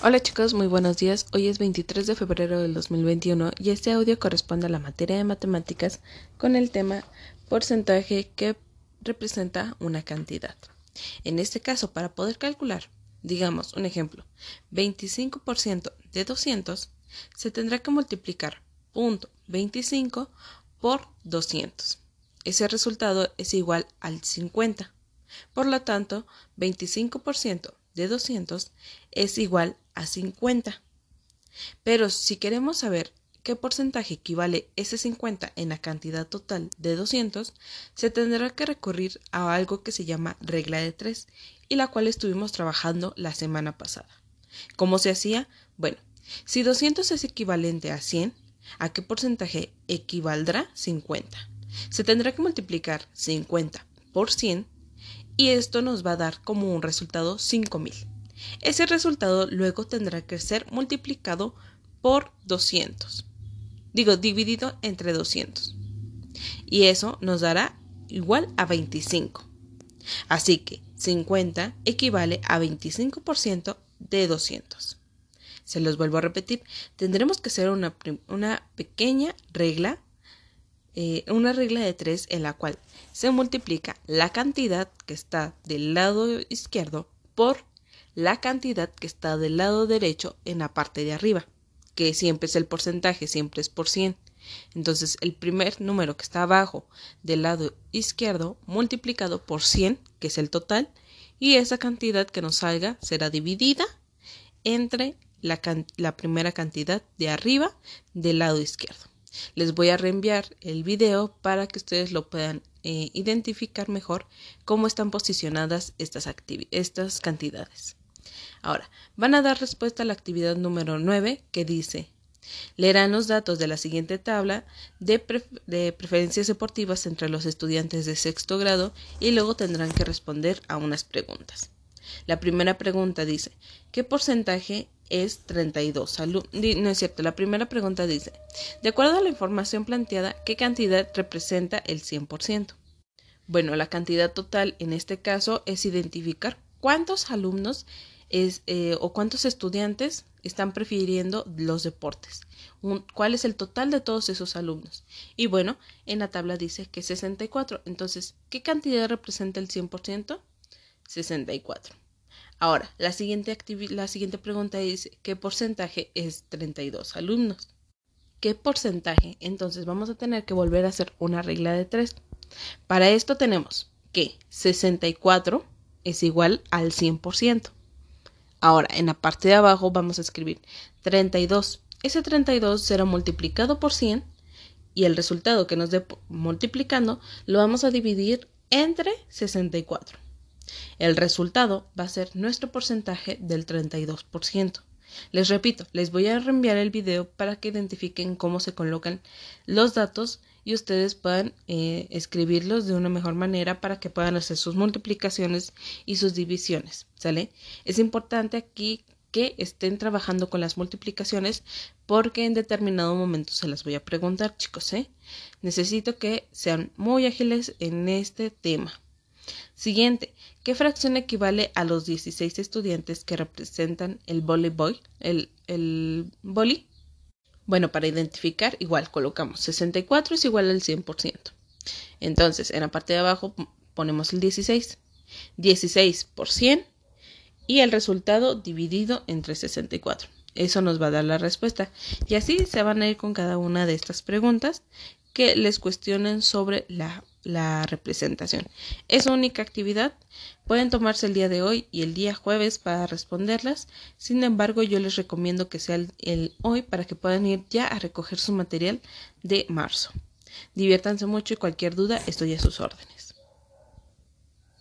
Hola chicos, muy buenos días. Hoy es 23 de febrero del 2021 y este audio corresponde a la materia de matemáticas con el tema porcentaje que representa una cantidad. En este caso, para poder calcular, digamos un ejemplo, 25% de 200, se tendrá que multiplicar punto 25 por 200. Ese resultado es igual al 50. Por lo tanto, 25% de 200 es igual a 50. Pero si queremos saber qué porcentaje equivale ese 50 en la cantidad total de 200, se tendrá que recurrir a algo que se llama regla de 3 y la cual estuvimos trabajando la semana pasada. ¿Cómo se hacía? Bueno, si 200 es equivalente a 100, ¿a qué porcentaje equivaldrá 50? Se tendrá que multiplicar 50 por 100 y esto nos va a dar como un resultado 5000. Ese resultado luego tendrá que ser multiplicado por 200. Digo, dividido entre 200. Y eso nos dará igual a 25. Así que 50 equivale a 25% de 200. Se los vuelvo a repetir. Tendremos que hacer una, una pequeña regla eh, una regla de tres en la cual se multiplica la cantidad que está del lado izquierdo por la cantidad que está del lado derecho en la parte de arriba, que siempre es el porcentaje, siempre es por 100. Entonces, el primer número que está abajo del lado izquierdo multiplicado por 100, que es el total, y esa cantidad que nos salga será dividida entre la, la primera cantidad de arriba del lado izquierdo. Les voy a reenviar el video para que ustedes lo puedan eh, identificar mejor cómo están posicionadas estas, estas cantidades. Ahora, van a dar respuesta a la actividad número 9 que dice Leerán los datos de la siguiente tabla de, de, preferencias deportivas entre los estudiantes de sexto grado y luego tendrán que responder a unas preguntas. La primera pregunta dice, ¿qué porcentaje es 32 No es cierto, la primera pregunta dice, de acuerdo a la información planteada, ¿qué cantidad representa el 100%? Bueno, la cantidad total en este caso es identificar cuántos alumnos es, eh, o cuántos estudiantes están prefiriendo los deportes. ¿Cuál es el total de todos esos alumnos? Y bueno, en la tabla dice que 64. Entonces, ¿qué cantidad representa el 100%? 64. Ahora, la siguiente, la siguiente pregunta es, ¿qué porcentaje es 32 alumnos? ¿Qué porcentaje? Entonces vamos a tener que volver a hacer una regla de 3. Para esto tenemos que 64 es igual al 100%. Ahora, en la parte de abajo vamos a escribir 32. Ese 32 será multiplicado por 100 y el resultado que nos dé multiplicando lo vamos a dividir entre 64. El resultado va a ser nuestro porcentaje del 32%. Les repito, les voy a reenviar el video para que identifiquen cómo se colocan los datos y ustedes puedan eh, escribirlos de una mejor manera para que puedan hacer sus multiplicaciones y sus divisiones. ¿Sale? Es importante aquí que estén trabajando con las multiplicaciones porque en determinado momento se las voy a preguntar, chicos, ¿eh? Necesito que sean muy ágiles en este tema. Siguiente, ¿qué fracción equivale a los 16 estudiantes que representan el voleibol, el, el boli? Bueno, para identificar, igual colocamos 64 es igual al 100%. Entonces, en la parte de abajo ponemos el 16. 16 por 100 y el resultado dividido entre 64. Eso nos va a dar la respuesta. Y así se van a ir con cada una de estas preguntas que les cuestionen sobre la la representación. Es única actividad. Pueden tomarse el día de hoy y el día jueves para responderlas. Sin embargo, yo les recomiendo que sea el, hoy para que puedan ir ya a recoger su material de marzo. Diviértanse mucho y cualquier duda estoy a sus órdenes.